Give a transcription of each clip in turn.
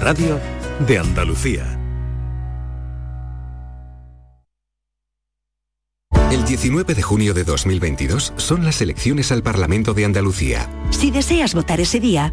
radio de Andalucía. El 19 de junio de 2022 son las elecciones al Parlamento de Andalucía. Si deseas votar ese día,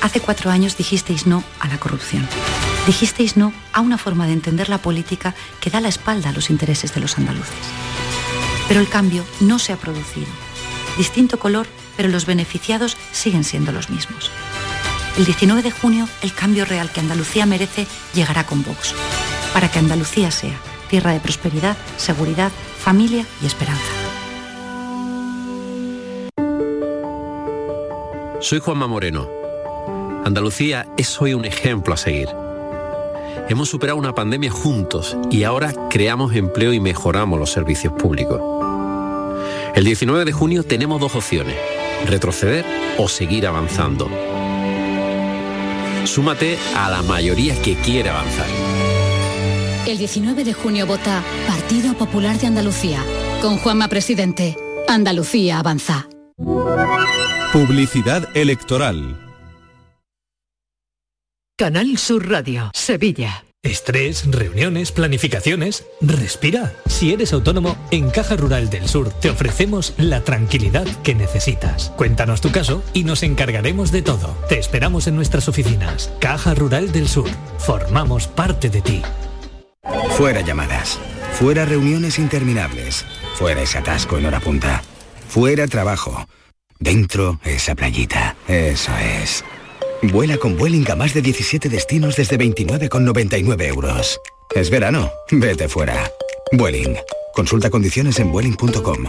hace cuatro años dijisteis no a la corrupción. Dijisteis no a una forma de entender la política que da la espalda a los intereses de los andaluces. Pero el cambio no se ha producido. Distinto color, pero los beneficiados siguen siendo los mismos. El 19 de junio, el cambio real que Andalucía merece llegará con Vox, para que Andalucía sea tierra de prosperidad, seguridad, familia y esperanza. Soy Juanma Moreno. Andalucía es hoy un ejemplo a seguir. Hemos superado una pandemia juntos y ahora creamos empleo y mejoramos los servicios públicos. El 19 de junio tenemos dos opciones, retroceder o seguir avanzando. Súmate a la mayoría que quiere avanzar. El 19 de junio vota Partido Popular de Andalucía. Con Juanma Presidente. Andalucía avanza. Publicidad electoral. Canal Sur Radio, Sevilla. Estrés, reuniones, planificaciones. Respira. Si eres autónomo, en Caja Rural del Sur te ofrecemos la tranquilidad que necesitas. Cuéntanos tu caso y nos encargaremos de todo. Te esperamos en nuestras oficinas. Caja Rural del Sur. Formamos parte de ti. Fuera llamadas. Fuera reuniones interminables. Fuera ese atasco en hora punta. Fuera trabajo. Dentro esa playita. Eso es. Vuela con Vueling a más de 17 destinos desde 29,99 euros. Es verano. Vete fuera. Vueling. Consulta condiciones en vueling.com.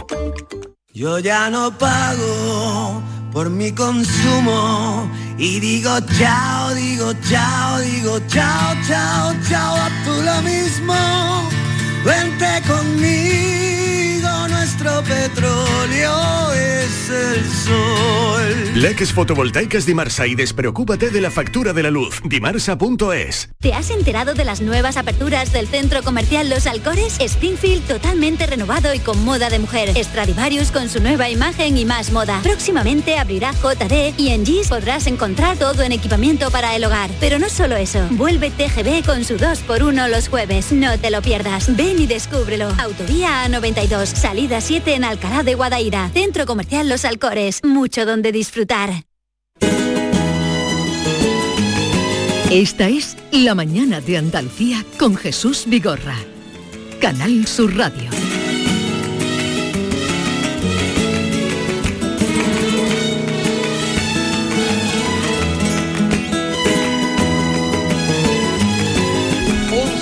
Yo ya no pago por mi consumo y digo chao, digo chao, digo chao, chao, chao, a tú lo mismo. Vente conmigo, nuestro petróleo es el sol. Leques fotovoltaicas Dimarsa y despreocúpate de la factura de la luz. Dimarsa.es. ¿Te has enterado de las nuevas aperturas del centro comercial Los Alcores? Springfield totalmente renovado y con moda de mujer. Stradivarius con su nueva imagen y más moda. Próximamente abrirá JD y en GIS podrás encontrar todo en equipamiento para el hogar. Pero no solo eso. Vuelve TGB con su 2x1 los jueves. No te lo pierdas. Ven y descúbrelo. Autovía A92, salida 7 en Alcalá de Guadaira. Centro comercial Los Alcores. Mucho donde disfrutar. Esta es La Mañana de Andalucía con Jesús Vigorra. Canal Sur Radio.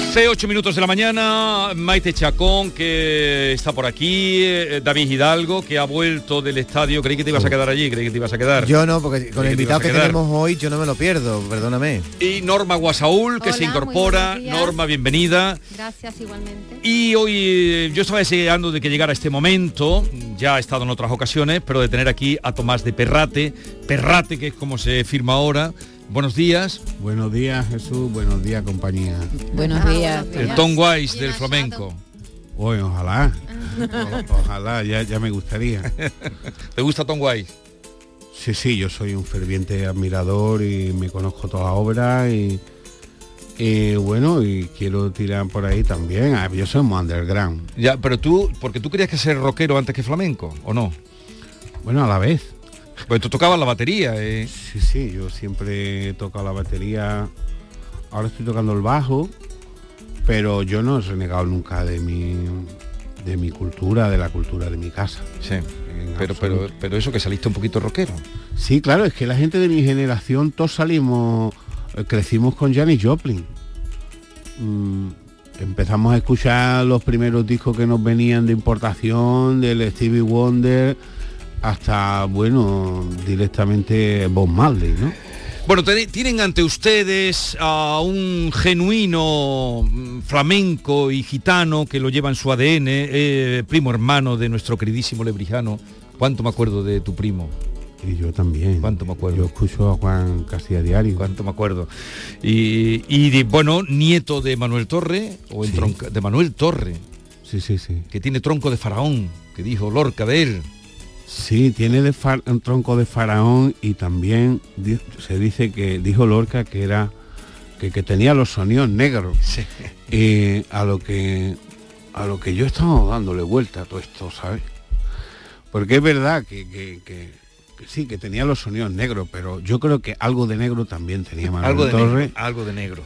Once, ocho minutos de la mañana, Maite Chacón, que está por aquí, eh, David Hidalgo, que ha vuelto del estadio. Creí que te ibas a quedar allí, creí que te ibas a quedar. Yo no, porque con el invitado que tenemos hoy yo no me lo pierdo, perdóname. Y Norma Guasaúl, que se incorpora. Norma, bienvenida. Gracias igualmente. Y hoy eh, yo estaba deseando de que llegara este momento, ya ha estado en otras ocasiones, pero de tener aquí a Tomás de Perrate, Perrate, que es como se firma ahora. Buenos días. Buenos días Jesús, buenos días compañía. Buenos días. El Tom Wise del flamenco. Hoy ojalá, o- ojalá, ya, ya me gustaría. ¿Te gusta Tom Wise? Sí, sí, yo soy un ferviente admirador y me conozco toda obra y, y bueno, y quiero tirar por ahí también. Ah, Yo soy muy underground. Ya, pero tú, porque tú querías que ser rockero antes que flamenco, ¿o no? Bueno, a la vez. Pues tú tocabas la batería, eh. Sí, sí, yo siempre he tocado la batería. Ahora estoy tocando el bajo, pero yo no he renegado nunca de mi de mi cultura, de la cultura de mi casa. Sí. Pero, pero, pero eso que saliste un poquito rockero. Sí, claro, es que la gente de mi generación todos salimos, eh, crecimos con Janis Joplin. Mm, empezamos a escuchar los primeros discos que nos venían de importación, del Stevie Wonder, hasta, bueno, directamente Bob Marley, ¿no? Bueno, tienen ante ustedes a un genuino mm, flamenco y gitano que lo lleva en su ADN, eh, primo hermano de nuestro queridísimo Lebrijano. ¿Cuánto me acuerdo de tu primo? Y yo también. ¿Cuánto me acuerdo? Yo escucho a Juan casi a diario. ¿Cuánto me acuerdo? Y, y de- bueno, nieto de Manuel Torre, o Sí. entronca- de Manuel Torre, Sí, sí, sí. que tiene tronco de faraón, que dijo Lorca de él. Sí, tiene de far- un tronco de faraón y también di- se dice que dijo Lorca que era que, que tenía los sonidos negros. Eh, a lo que a lo que yo estaba dándole vuelta a todo esto, ¿sabes? Porque es verdad que- que- que sí, que tenía los sonidos negros, pero yo creo que algo de negro también tenía Manuel algo de Torre. negro, algo de negro.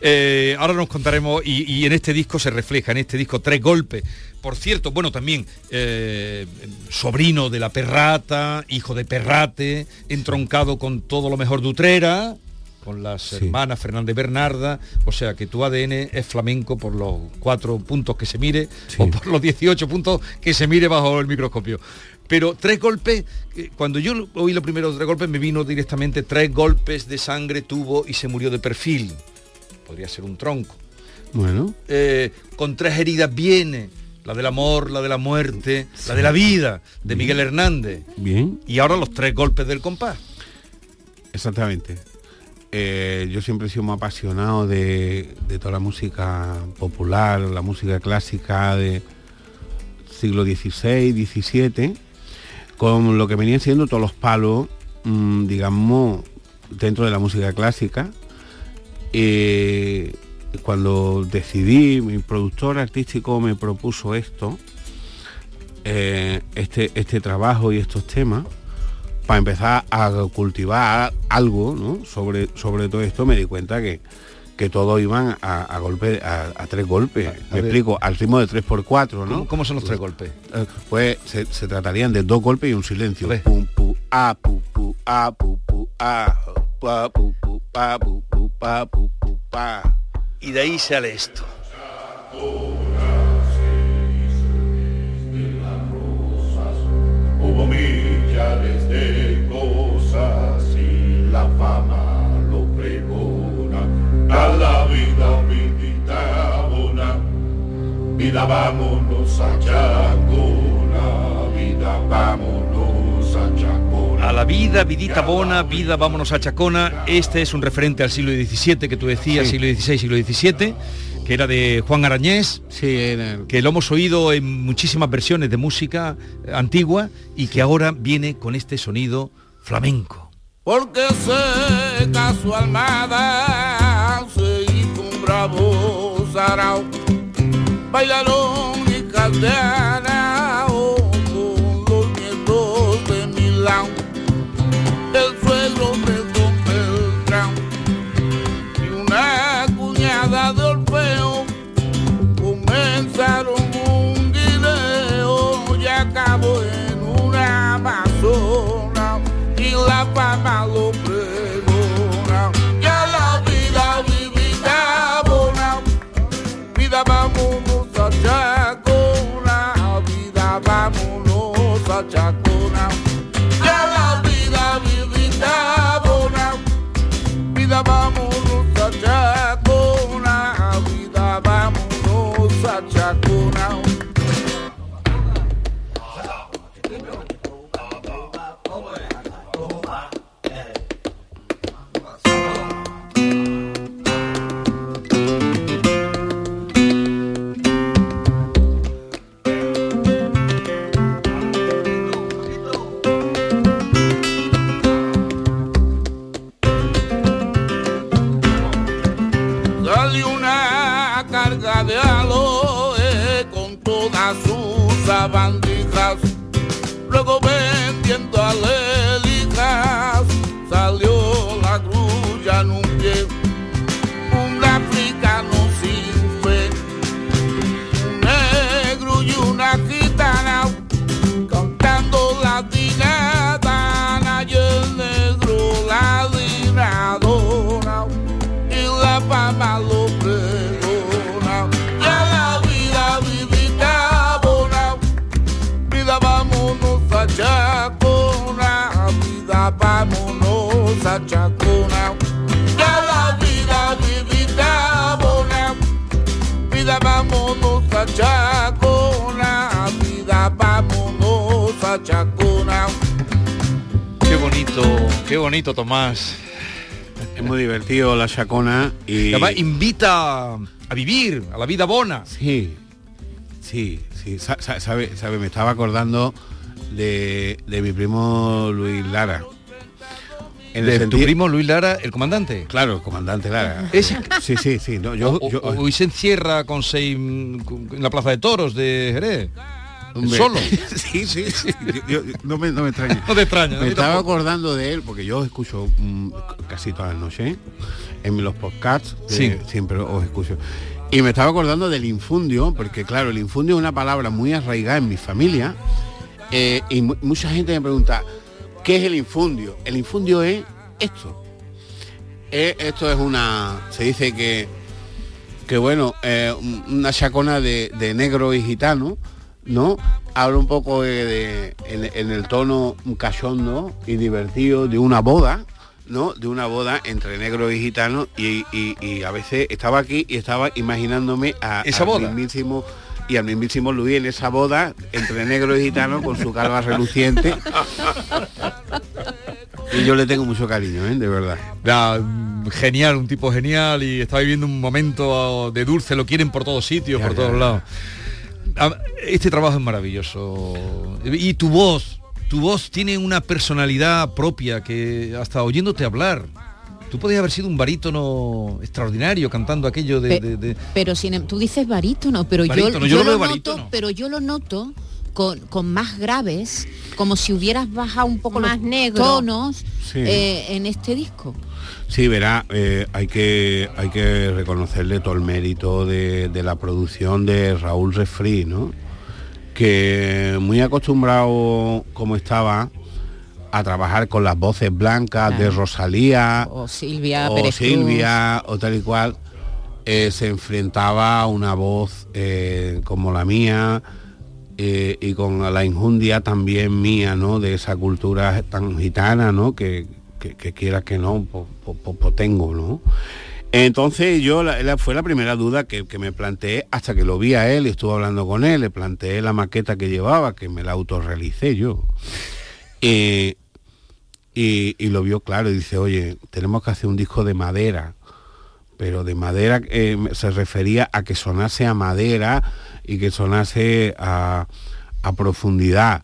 Eh, ahora nos contaremos, y, y en este disco se refleja, en este disco Tres Golpes. Por cierto, bueno, también eh, sobrino de la Perrata, hijo de Perrate, entroncado con todo lo mejor de Utrera, con las hermanas Fernández Bernarda, o sea que tu ADN es flamenco por los cuatro puntos que se mire, o por los 18 puntos que se mire bajo el microscopio. Pero tres golpes, eh, cuando yo oí los primeros tres golpes me vino directamente tres golpes de sangre tuvo y se murió de perfil. Podría ser un tronco. Bueno, Eh, con tres heridas viene, la del amor, la de la muerte, la de la vida, de Miguel Hernández. bien. Y ahora los tres golpes del compás. Exactamente. Eh, yo siempre he sido muy apasionado de, de toda la música popular, la música clásica de siglo XVI, XVII, con lo que venían siendo todos los palos, mm, digamos, dentro de la música clásica. Eh, cuando decidí, mi productor artístico me propuso esto, eh, este, este trabajo y estos temas, para empezar a cultivar algo sobre, sobre todo esto, me di cuenta que, que todos iban a, a golpe, a, a tres golpes. me ver. explico, al ritmo de 3x4, ¿no? ¿Cómo, cómo son los tres golpes? Eh, Pues se, se tratarían de dos golpes y un silencio. Pum, pu, a, pu, pu, a, pu, pu, a, pa, pu, pu, pa, pu, pu, pa, pu, pu, pa. Y de ahí sale esto. A la vida vidita bona, vida vámonos a Chacona, vida vámonos a Chacona. A la vida, vidita bona, vida, vámonos a Chacona. Este es un referente al siglo XVII que tú decías, Sí. siglo XVI, siglo XVII, que era de Juan Arañés, que lo hemos oído en muchísimas versiones de música eh, antigua y que ahora viene con este sonido flamenco. Porque se casó Almada, bailaron y caldearao con los nietos de Milán, el suegro de Don Beltrán y una cuñada de Orfeo, comenzaron un guineo y acabó en una amazona. Y la fama bonito Tomás. Es muy divertido la chacona y... Además invita a vivir, a la vida bona. Sí, sí, sí. Sa- sa- sabe, sabe, me estaba acordando de, de mi primo Luis Lara. En el De tu primo Luis Lara, el comandante. Claro, el comandante Lara. Ese- Sí, sí, sí. no, yo, O- yo- hoy se encierra con seis en la plaza de toros de Jerez. Hombre, Solo. sí, sí, sí. Yo- yo- no, me, no me extraña. No te extraña, Me estaba tampoco. acordando de él porque yo os escucho mm, casi todas las noches en los podcasts. de- Sí. Siempre os escucho. Y me estaba acordando del infundio, porque claro, el infundio es una palabra muy arraigada en mi familia. eh, y mu- mucha gente me pregunta, ¿qué es el infundio? El infundio es esto. Eh, esto es una. Se dice que que bueno, eh, un- una chacona de, de negro y gitano, ¿no? Habla un poco de, de- en, en el tono cachondo y divertido de una boda, ¿no? De una boda entre negro y gitano y, y- y a veces estaba aquí y estaba imaginándome a ¿Esa al boda? mismísimo y al mismísimo Luis en esa boda entre negro y gitano con su calva reluciente. Y yo le tengo mucho cariño, ¿eh? de verdad. Genial, un tipo genial y está viviendo un momento de dulce, lo quieren por todos sitios, Ya, por ya, todos ya. lados. Este trabajo es maravilloso. Y tu voz, tu voz tiene una personalidad propia que hasta oyéndote hablar. Tú podías haber sido un barítono extraordinario cantando aquello de... De- de- Pero sin, em- tú dices barítono, pero Barítono, yo, yo lo veo noto, barítono. pero yo lo noto con, con más graves, como si hubieras bajado un poco Más los negro. tonos Sí. eh, en este disco. Sí, verá, eh, hay, que, hay que reconocerle todo el mérito de, de la producción de Raúl Refri, ¿no? Que muy acostumbrado como estaba a trabajar con las voces blancas de. Rosalía O Silvia o Pérez Cruz. Silvia o tal y cual, eh, se enfrentaba a una voz eh, como la mía eh, y con la injundia también mía, ¿no? De esa cultura tan gitana, ¿no? Que, que, quiera que no, pues tengo, ¿no? Entonces yo la, la- fue la primera duda que, que me planteé hasta que lo vi a él y estuve hablando con él, le planteé la maqueta que llevaba, que me la autorrealicé yo. Eh, y, y lo vio claro y dice, oye, tenemos que hacer un disco de madera, pero de madera eh, se refería a que sonase a madera y que sonase a, a profundidad.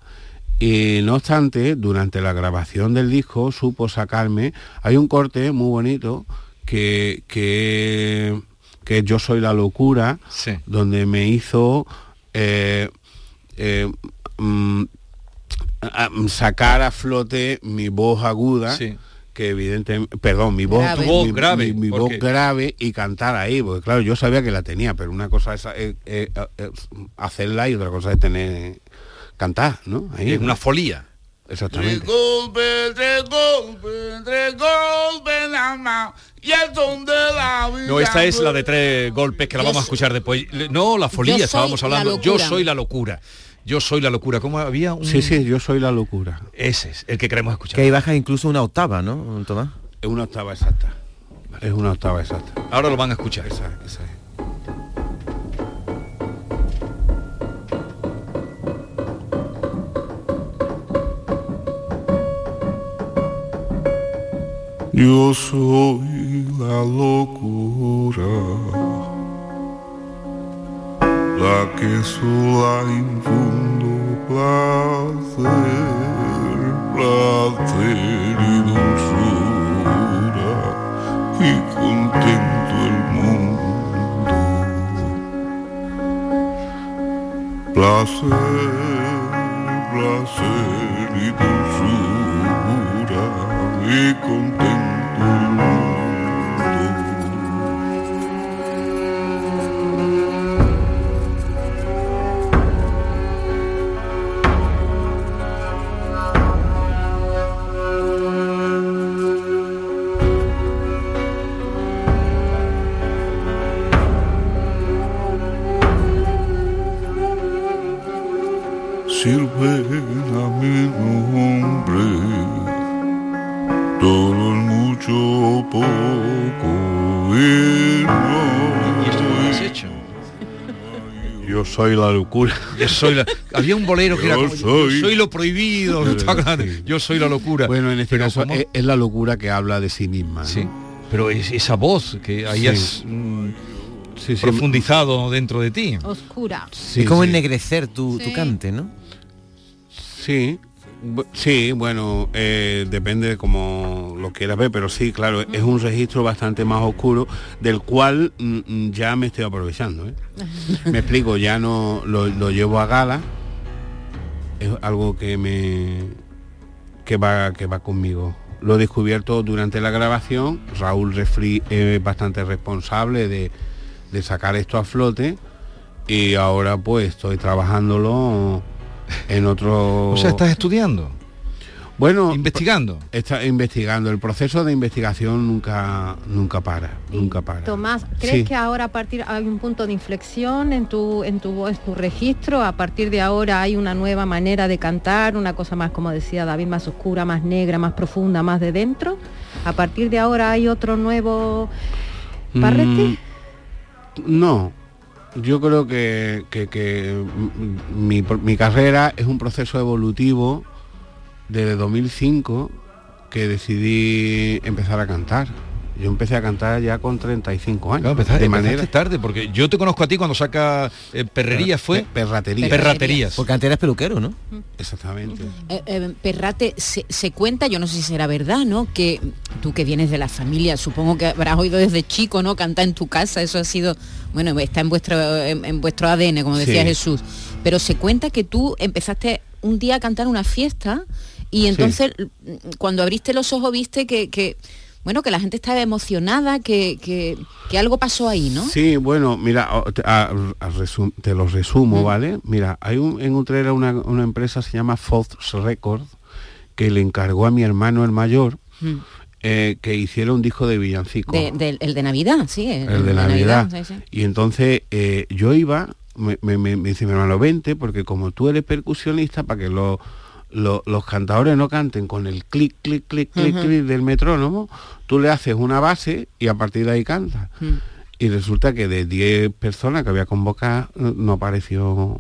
Y no obstante, durante la grabación del disco supo sacarme, hay un corte muy bonito que, que, que Yo soy la locura, donde me hizo eh, eh, mm, sacar a flote mi voz aguda. Que evidentemente, perdón, mi voz, Grave. voz mi- grave, mi- mi ¿por voz grave y cantar ahí, porque claro, yo sabía que la tenía, pero una cosa es eh, eh, eh, hacerla y otra cosa es tener cantar, ¿no? Ahí, Es ¿no? una folía. Exactamente. Golpe, tres golpes, tres golpes nada más. Y el son de la vida. No, esta es la de tres golpes que la Yo vamos a escuchar después. No, la folía, estábamos la hablando. Yo soy la locura. Yo soy la locura. ¿Cómo había un...? Sí, sí, yo soy la locura. Ese es el que queremos escuchar. Que ahí baja incluso una octava, ¿no, Tomás? Es una octava exacta. Es una octava exacta. Ahora lo van a escuchar. Esa, esa es. Yo soy la locura, la que sola infundo placer, placer y dulzura y contento el mundo. Placer, placer y dulzura y contento y no ¿Y esto cómo lo has hecho? Yo soy la locura. Yo soy la... Había un bolero que era como, soy- yo soy lo prohibido, yo soy la locura. Bueno, en este Pero caso es, es la locura que habla de sí misma. ¿no? Sí. Pero es esa voz que ahí Sí. has mm, Sí, sí. profundizado dentro de ti. Oscura. Sí, es como sí. ennegrecer tu, cante, ¿no? Sí, sí, bueno, eh, depende de cómo lo quieras ver, pero sí, claro, es un registro bastante más oscuro del cual mm, mm, ya me estoy aprovechando. ¿eh? me explico, ya no lo, lo llevo a gala, es algo que me que va que va conmigo. Lo he descubierto durante la grabación. Raúl Refri es bastante responsable de, de sacar esto a flote y ahora pues estoy trabajándolo en otro O sea, estás estudiando, bueno investigando. está investigando el proceso de investigación nunca nunca para nunca para Tomás, ¿crees Sí. que ahora a partir hay un punto de inflexión en tu en tu voz, tu registro? A partir de ahora hay una nueva manera de cantar, una cosa más como decía David, más oscura, más negra, más profunda, más de dentro. A partir de ahora hay otro nuevo Parrete. Mm, no yo creo que, que- mi, mi carrera es un proceso evolutivo desde 2005 que decidí empezar a cantar yo empecé a cantar ya con 35 años Claro, empezaste, de empezaste manera tarde, porque yo te conozco a ti cuando saca eh, perrería fue Pe- perratería perraterías. Porque antes eras peluquero, ¿no? exactamente Eh, eh, Perrate, se, se cuenta, yo no sé si será verdad, ¿no? Que tú que vienes de la familia, supongo que habrás oído desde chico, ¿no? Cantar en tu casa, eso ha sido, bueno, está en vuestro, en, en vuestro ADN, como decía Sí. Jesús. Pero se cuenta que tú empezaste un día a cantar una fiesta y entonces mm, cuando abriste los ojos viste que, que, bueno, que la gente estaba emocionada, que, que, que algo pasó ahí, ¿no? Sí, bueno, mira, te, a- a resum- te lo resumo. ¿vale? Mira, hay un, en Utrera una, una empresa se llama Fox Records que le encargó a mi hermano el mayor eh, que hiciera un disco de villancico. De- el de Navidad, sí. el de Navidad. sí, sí. Y entonces eh, yo iba, me, me- me- me dice mi hermano, vente, porque como tú eres percusionista, para que lo- lo- los cantadores no canten con el clic, clic, clic, clic, clic del metrónomo, tú le haces una base y a partir de ahí canta. Mm. Y resulta que de 10 personas que había convocado, no apareció,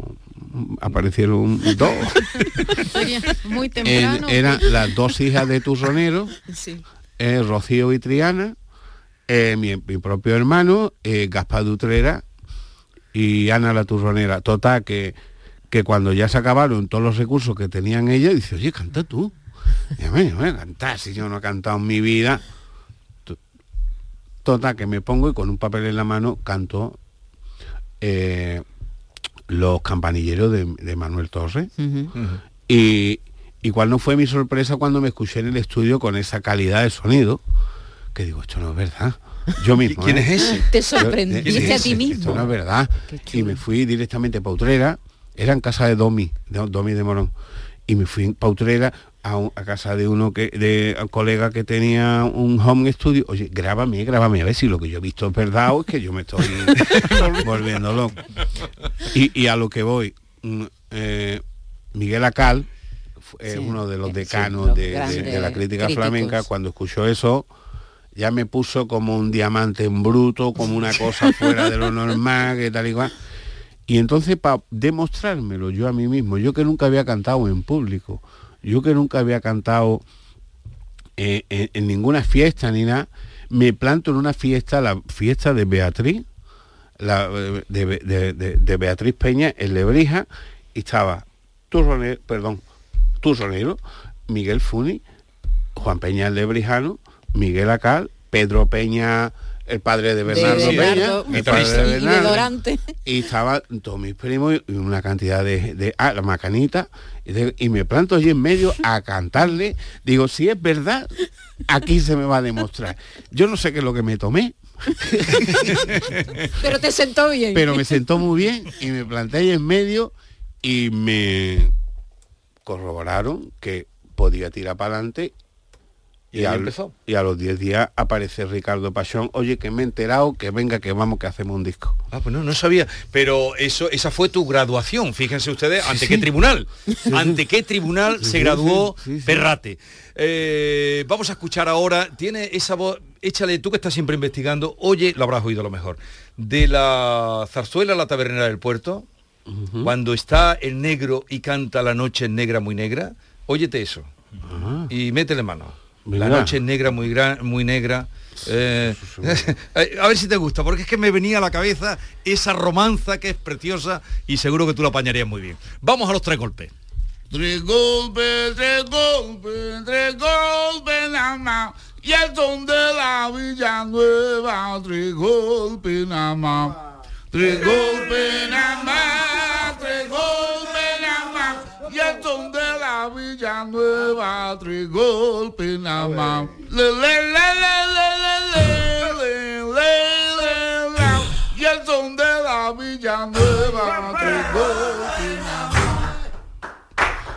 aparecieron dos. Muy temprano. eran las dos hijas de Turronero, Sí. eh, Rocío y Triana, eh, mi, mi propio hermano, eh, Gaspar Dutrera y Ana la Turronera. Total, que, que cuando ya se acabaron todos los recursos que tenían ellas, dice, oye, canta tú. Y yo, "Bueno, voy a cantar, si yo no he cantado en mi vida. To- Total, que me pongo y con un papel en la mano canto eh, los campanilleros de, de Manuel Torres. Y, y cuál no fue mi sorpresa cuando me escuché en el estudio con esa calidad de sonido, que digo, esto no es verdad. Yo mismo. ¿Quién ¿eh? es ese? Te Yo- sorprendiste ¿quién es a ti mismo. Esto no es verdad. Y me fui directamente para Utrera, era en casa de Domi, de Domi de Morón. Y me fui para Utrera a, un- a casa de uno que, de un colega que tenía un home studio. Oye, grábame, grábame, a ver si lo que yo he visto es verdad o es que yo me estoy volviendo loco. Y, y a lo que voy, mm, eh, Miguel Acal, es Sí, uno de los sí, decanos los de, de- grandes de la crítica críticos. flamenca, cuando escuchó eso, ya me puso como un diamante en bruto, como una cosa fuera de lo normal, que tal y cual. Y entonces para demostrármelo yo a mí mismo, yo que nunca había cantado en público, yo que nunca había cantado eh, en, ninguna fiesta ni nada, me planto en una fiesta, la fiesta de Beatriz, de- de- de Beatriz Peña en Lebrija, y estaba Turronero, perdón, Turronero, Miguel Funi, Juan Peña el Lebrijano, Miguel Acal, Pedro Peña, el padre de Bernardo de Peña, Bernardo, el padre de y de Bernardo, Dorante. y estaban todos mis primos y una cantidad de, de ah, la macanita y, de- y me planto allí en medio a cantarle digo si es verdad aquí se me va a demostrar yo no sé qué es lo que me tomé Pero te sentó bien. pero me sentó muy bien y me planté ahí en medio y me corroboraron que podía tirar para adelante Y ahí al- empezó. y a los 10 días aparece Ricardo Pachón oye que me he enterado que venga que vamos que hacemos un disco Ah, pues no, no sabía. Pero eso, esa fue tu graduación, fíjense ustedes, ¿ante sí. qué tribunal? ¿Ante qué tribunal se graduó. Perrate? Eh, vamos a escuchar ahora, tiene esa voz, échale, tú que estás siempre investigando, oye, lo habrás oído a lo mejor, de la zarzuela a la tabernera del puerto, cuando está el negro y canta la noche negra muy negra, óyete eso. Y métele mano. La noche es negra muy gran, muy negra. eh, a ver si te gusta, porque es que me venía a la cabeza esa romanza que es preciosa y seguro que tú la apañarías muy bien. Vamos a los tres golpes. Tres golpes, tres golpes, tres golpes nada más. Y el son de la Villanueva, tres golpes nada más. Tres golpes nada más, Villanueva, tres golpes nada más. Le, le, le, le, le, le, le, le, le. Y el son de la Villanueva, tres golpes nada más.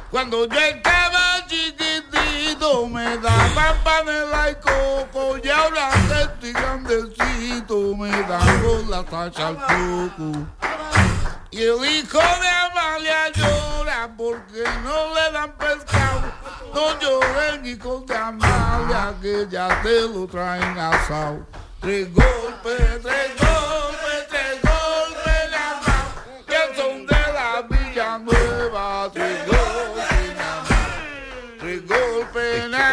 Cuando yo estaba chiquitito me daban panela y coco y ahora que estoy grandecito me dan con la tacha al coco. Y el hijo de Amalia llora porque no le dan pescado. No lloren hijos de Amalia que ya te lo traen asado. Tres golpes, tres golpes,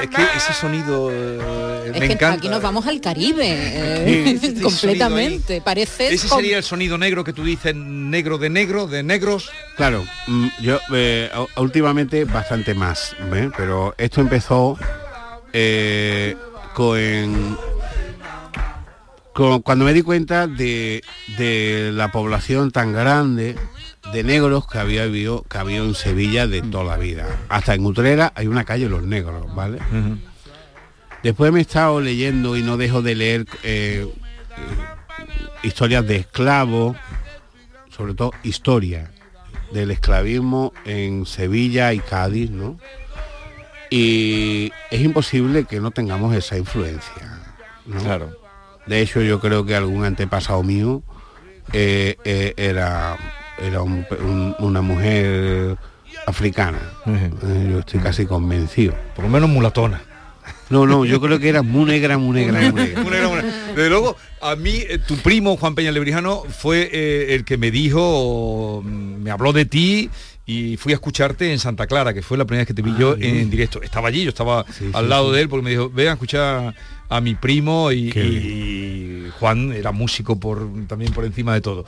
Es que ese sonido eh, Es me que encanta. aquí nos vamos al Caribe, eh, Sí, este completamente. Parece Ese sería el sonido negro que tú dices, negro de negro, de negros. Claro, mm, yo eh, últimamente bastante más, pero esto empezó eh, con, con- cuando me di cuenta de, de la población tan grande de negros que había habido, que había en Sevilla de toda la vida. Hasta en Utrera hay una calle Los Negros, ¿vale? Después me he estado leyendo y no dejo de leer eh, eh, historias de esclavos, sobre todo historia del esclavismo en Sevilla y Cádiz, ¿no? Y es imposible que no tengamos esa influencia. ¿no? Claro. De hecho, yo creo que algún antepasado mío eh, eh, era, era un- un- una mujer africana. Eh, yo estoy casi convencido. Por lo menos mulatona. No, no, yo creo que era muy negra, muy negra, muy negra. Desde luego, a mí, eh, tu primo Juan Peña Lebrijano fue eh, el que me dijo, mm, me habló de ti y fui a escucharte en Santa Clara, que fue la primera vez que te vi yo en directo. Estaba allí, yo estaba al sí, lado sí. de él porque me dijo, ven a escuchar a mi primo y, Juan era músico por también por encima de todo.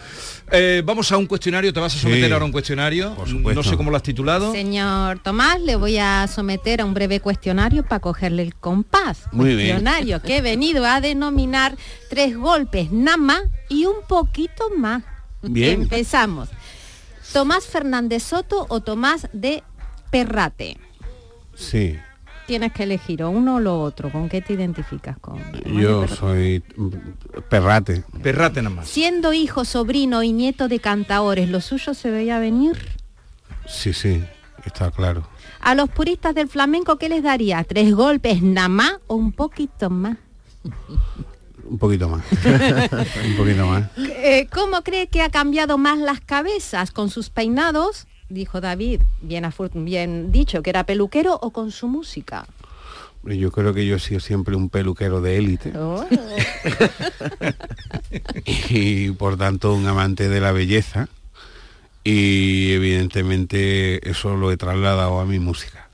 Eh, vamos a un cuestionario, te vas a Sí, someter ahora a un cuestionario. No sé cómo lo has titulado. Señor Tomás, le voy a someter a un breve cuestionario para cogerle el compás. Muy bien. cuestionario que he venido a denominar tres golpes nada más y un poquito más. Bien. Empezamos. Tomás Fernández Soto o Tomás de Perrate. Sí, Tienes que elegir o uno o lo otro. ¿Con qué te identificas con? Yo Perrate? soy mm, perrate. Perrate nada más. Siendo hijo, sobrino y nieto de cantaores, ¿lo suyo se veía venir? Sí, sí, está claro. A los puristas del flamenco, ¿qué les daría? ¿Tres golpes nada más o un poquito más? Un poquito más. un poquito más. Eh, ¿Cómo cree que ha cambiado más las cabezas? ¿Con sus peinados? Dijo David, bien, bien dicho, que era peluquero o con su música. Yo creo que yo he sido siempre un peluquero de élite Oh. y por tanto un amante de la belleza y evidentemente eso lo he trasladado a mi música.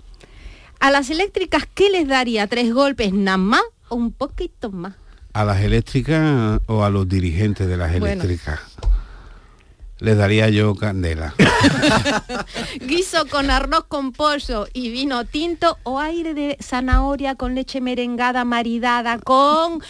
A las eléctricas, ¿qué les daría? ¿Tres golpes nada más o un poquito más? A las eléctricas o a los dirigentes de las Bueno. eléctricas. Les daría yo candela. Guiso con arroz con pollo y vino tinto o aire de zanahoria con leche merengada maridada con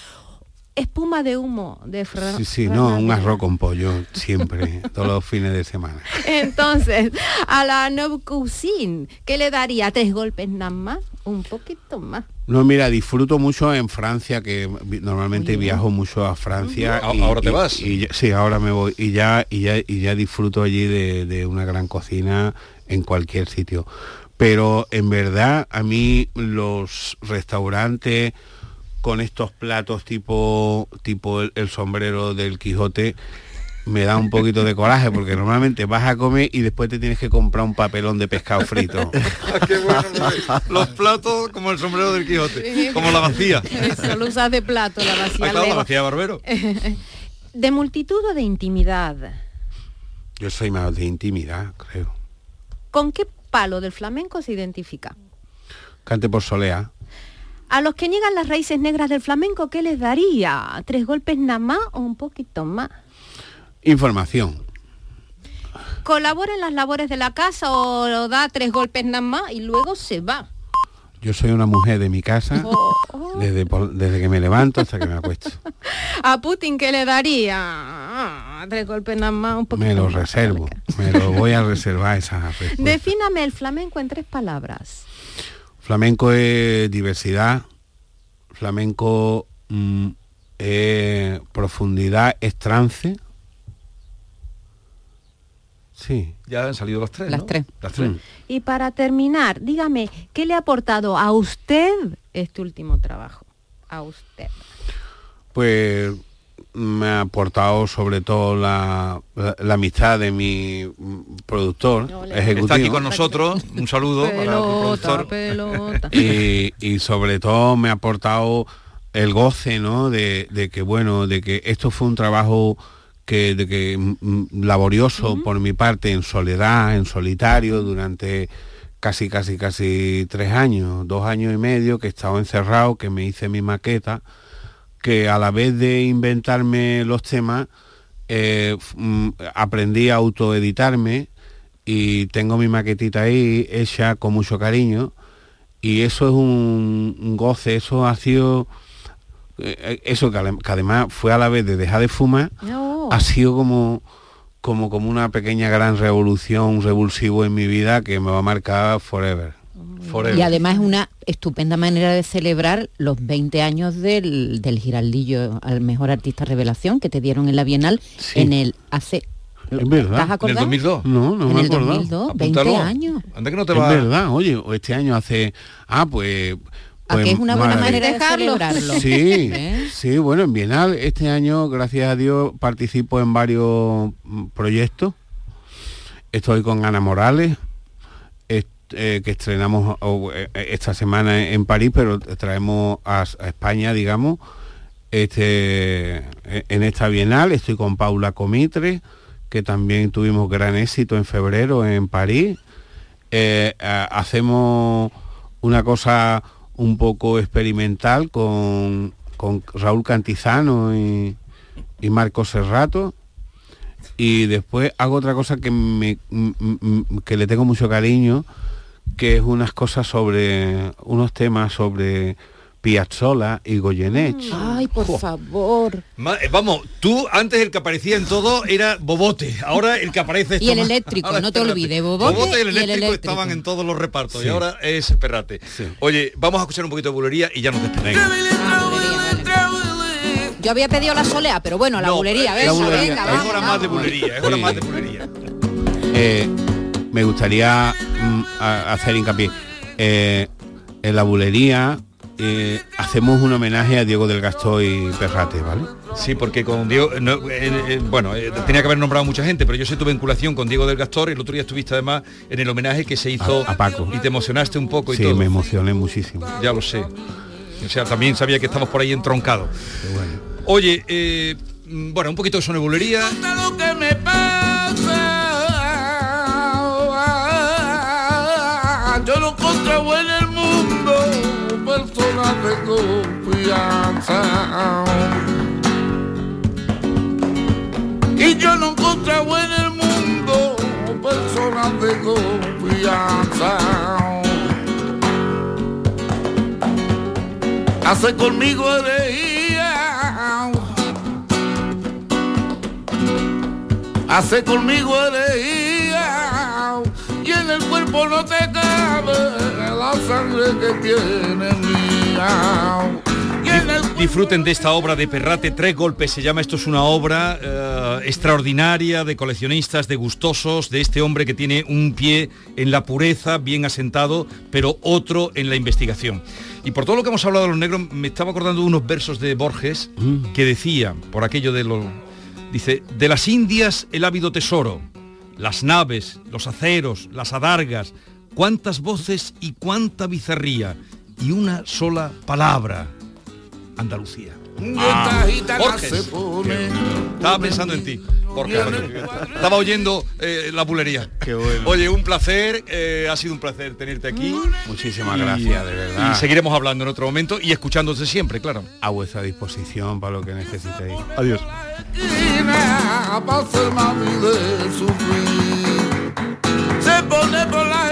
espuma de humo de Fra- Sí, sí, no, un arroz con pollo siempre, todos los fines de semana. Entonces, a la Noble Cuisine, ¿qué le daría? ¿Tres golpes nada más? Un poquito más. No, mira, disfruto mucho en Francia, que normalmente viajo mucho a Francia. Ah, ¿ahora te vas? y ya- sí, ahora me voy. Y ya, y ya, y ya disfruto allí de, de una gran cocina en cualquier sitio. Pero en verdad, a mí los restaurantes con estos platos tipo, tipo el, el sombrero del Quijote me da un poquito de coraje porque normalmente vas a comer y después te tienes que comprar un papelón de pescado frito. Qué bueno, los platos como el sombrero del Quijote, como la vacía. Eso, lo usas de plato, la Ahí vacía. está la vacía de barbero. De multitud o de intimidad. Yo soy más de intimidad, creo. ¿Con qué palo del flamenco se identifica? Cante por solea. A los que niegan las raíces negras del flamenco, ¿qué les daría? ¿Tres golpes nada más o un poquito más? Información. ¿Colabora en las labores de la casa o da tres golpes nada más y luego se va? Yo soy una mujer de mi casa, Oh, desde, desde que me levanto hasta que me acuesto. ¿A Putin qué le daría? Ah, tres golpes nada más, un poquito Me lo más. reservo, me lo voy a reservar esa respuesta. Defíname el flamenco en tres palabras. Flamenco es diversidad, flamenco mm, es profundidad, es trance. Sí. Ya han salido las tres, Las ¿no? tres. Las tres. Y para terminar, dígame, ¿qué le ha aportado a usted este último trabajo? A usted. Pues me ha aportado sobre todo la, la- la amistad de mi productor ejecutivo. Está aquí con nosotros. Un saludo para tu productor. pelota. y, y sobre todo me ha aportado el goce no de, de que bueno de que esto fue un trabajo que, de que mm, mm, laborioso por mi parte en soledad en solitario durante casi casi casi tres años dos años y medio que he estado encerrado que me hice mi maqueta que a la vez de inventarme los temas eh, mm, aprendí a autoeditarme y tengo mi maquetita ahí hecha con mucho cariño y eso es un, un goce, eso ha sido eh, eso que, además fue a la vez de dejar de fumar, No. ha sido como como como una pequeña gran revolución, un revulsivo en mi vida que me va a marcar forever. Forever. Y además es una estupenda manera de celebrar los 20 años del, del Giraldillo al mejor artista revelación que te dieron en la Bienal en el hace Es verdad. ¿Estás acordado? En el 2002. No, no En me el acordaba. 2002, 20 Apúntalo. años. Anda que no te Es va verdad, oye, o este año hace ah, pues ¿A pues que es una buena madre. manera de celebrarlo? Sí, ¿Eh? sí, bueno, en Bienal este año, gracias a Dios, participo en varios mm, proyectos. Estoy con Ana Morales, eh, que estrenamos o, eh, esta semana en París, pero traemos a, España, digamos, este, eh, en esta Bienal. Estoy con Paula Comitre, que también tuvimos gran éxito en febrero en París. Eh, hacemos una cosa un poco experimental con, Raúl Cantizano y, y Marco Serrato. Y después hago otra cosa que le tengo mucho cariño, que es unas cosas sobre, unos temas sobre Piazzolla y Goyeneche. Ay, por favor. Ma- eh, Vamos, tú antes el que aparecía en todo era Bobote, ahora el que aparece es Y el eléctrico, ahora no te olvides, Bobote y el y el eléctrico, estaban en todos los repartos Sí. y ahora es Perrate. Oye, vamos a escuchar un poquito de bulería y ya nos despedimos. Yo había pedido la solea, pero bueno, la No, bulería, eh, venga, la bulería. venga, Es vamos, hora más de vamos. bulería, es hora Sí. más de bulería. Eh, me gustaría mm, a- hacer hincapié. Eh, en la bulería eh, hacemos un homenaje a Diego del Gastoy Perrate, ¿vale? Sí, porque con Diego, no, eh, eh, bueno, eh, tenía que haber nombrado mucha gente, pero yo sé tu vinculación con Diego del Gastor y el otro día estuviste además en el homenaje que se hizo A- a Paco. y te emocionaste un poco y Sí, todo. me emocioné muchísimo. Ya lo sé. O sea, también sabía que estamos por ahí entroncados. Oye, eh, mm, bueno, un poquito de sonebulería. Personas de confianza. Y yo no encontraba en el mundo personas de confianza. Hace conmigo herejía. Hace conmigo herejía. Y en el cuerpo no te cabe la sangre que tiene Disfruten de esta obra de Perrate, Tres Golpes se llama, esto es una obra eh, extraordinaria de coleccionistas, de gustosos, de este hombre que tiene un pie en la pureza, bien asentado, pero otro en la investigación. Y por todo lo que hemos hablado de los negros, me estaba acordando de unos versos de Borges que decía, por aquello de los... Dice, de las Indias el ávido tesoro, las naves, los aceros, las adargas, cuántas voces y cuánta bizarría, y una sola palabra, Andalucía. Pone Estaba pensando en ti. Por caballo. Estaba oyendo eh, la bulería. Oye, un placer, eh, ha sido un placer tenerte aquí. Muchísimas Y- gracias, de verdad. Y seguiremos hablando en otro momento y escuchándote siempre, claro. A vuestra disposición para lo que necesitéis. Adiós. Se pone por la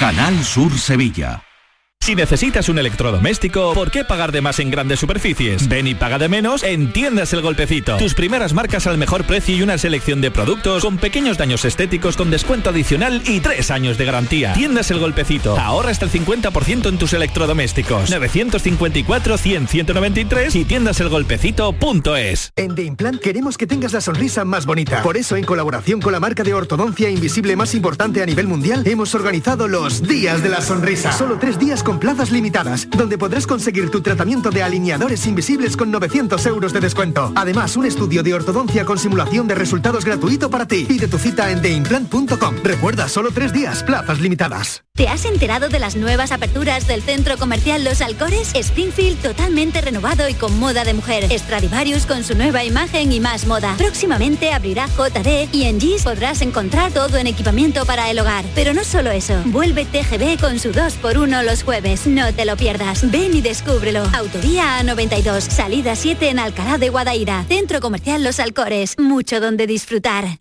Canal Sur Sevilla. Si necesitas un electrodoméstico, ¿por qué pagar de más en grandes superficies? Ven y paga de menos en Tiendas El Golpecito. Tus primeras marcas al mejor precio y una selección de productos con pequeños daños estéticos con descuento adicional y tres años de garantía. Tiendas El Golpecito. Ahorra hasta el 50% en tus electrodomésticos. 954-100-193 y tiendaselgolpecito.es. En The Implant queremos que tengas la sonrisa más bonita. Por eso, en colaboración con la marca de ortodoncia invisible más importante a nivel mundial, hemos organizado los Días de la Sonrisa. Solo tres días con plazas limitadas, donde podrás conseguir tu tratamiento de alineadores invisibles con 900 euros de descuento. Además, un estudio de ortodoncia con simulación de resultados gratuito para ti. Pide tu cita en theimplant.com. Recuerda, solo tres días, plazas limitadas. ¿Te has enterado de las nuevas aperturas del centro comercial Los Alcores? Springfield totalmente renovado y con moda de mujer. Stradivarius con su nueva imagen y más moda. Próximamente abrirá JD y en GIS podrás encontrar todo en equipamiento para el hogar. Pero no solo eso. Vuelve TGB con su 2x1 los jueves. No te lo pierdas. Ven y descúbrelo. Autovía A92. Salida 7 en Alcalá de Guadaira. Centro comercial Los Alcores. Mucho donde disfrutar.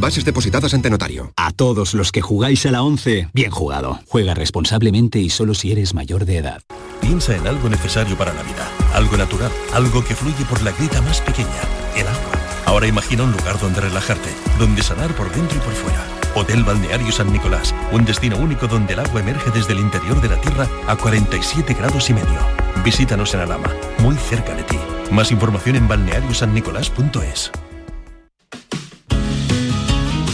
Bases depositadas ante notario. A todos los que jugáis a la 11, bien jugado. Juega responsablemente y solo si eres mayor de edad. Piensa en algo necesario para la vida, algo natural, algo que fluye por la grita más pequeña, el agua. Ahora imagina un lugar donde relajarte, donde sanar por dentro y por fuera. Hotel Balneario San Nicolás, un destino único donde el agua emerge desde el interior de la tierra a 47 grados y medio. Visítanos en Alama, muy cerca de ti. Más información en balneariosannicolás.es.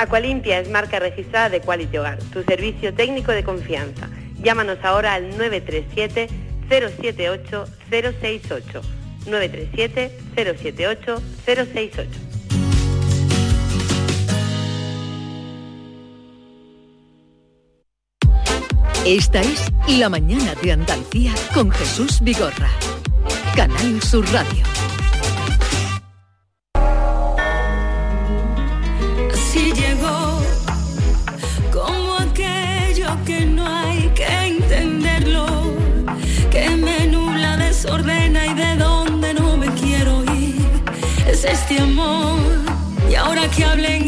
Aqualimpia es marca registrada de Quality Hogar, tu servicio técnico de confianza. Llámanos ahora al 937 078 068. 937 078 068. Esta es La Mañana de Andalucía con Jesús Vigorra. Canal Sur Radio. Este amor, y ahora que hablen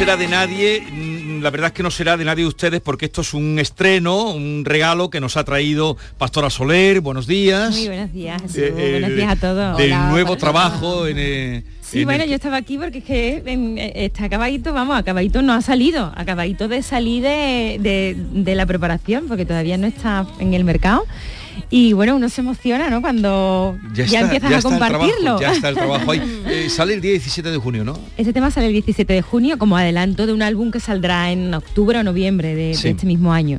será de nadie, mm, la verdad es que no será de nadie de ustedes porque esto es un estreno, un regalo que nos ha traído Pastora Soler, buenos días. Muy buenos días, Jesús. Eh, eh, buenos días a todos. Del Hola, nuevo trabajo en, eh, Sí, en bueno, yo estaba aquí porque es que eh, está acabadito, vamos, acabadito no ha salido, acabadito de salir de, de- de la preparación, porque todavía no está en el mercado. Y bueno, uno se emociona, ¿no? Cuando ya, está, empiezas ya a trabajo, compartirlo. ya está el trabajo ahí. Eh, sale el día 17 de junio, ¿no? Este tema sale el 17 de junio como adelanto de un álbum que saldrá en octubre o noviembre de, de este mismo año.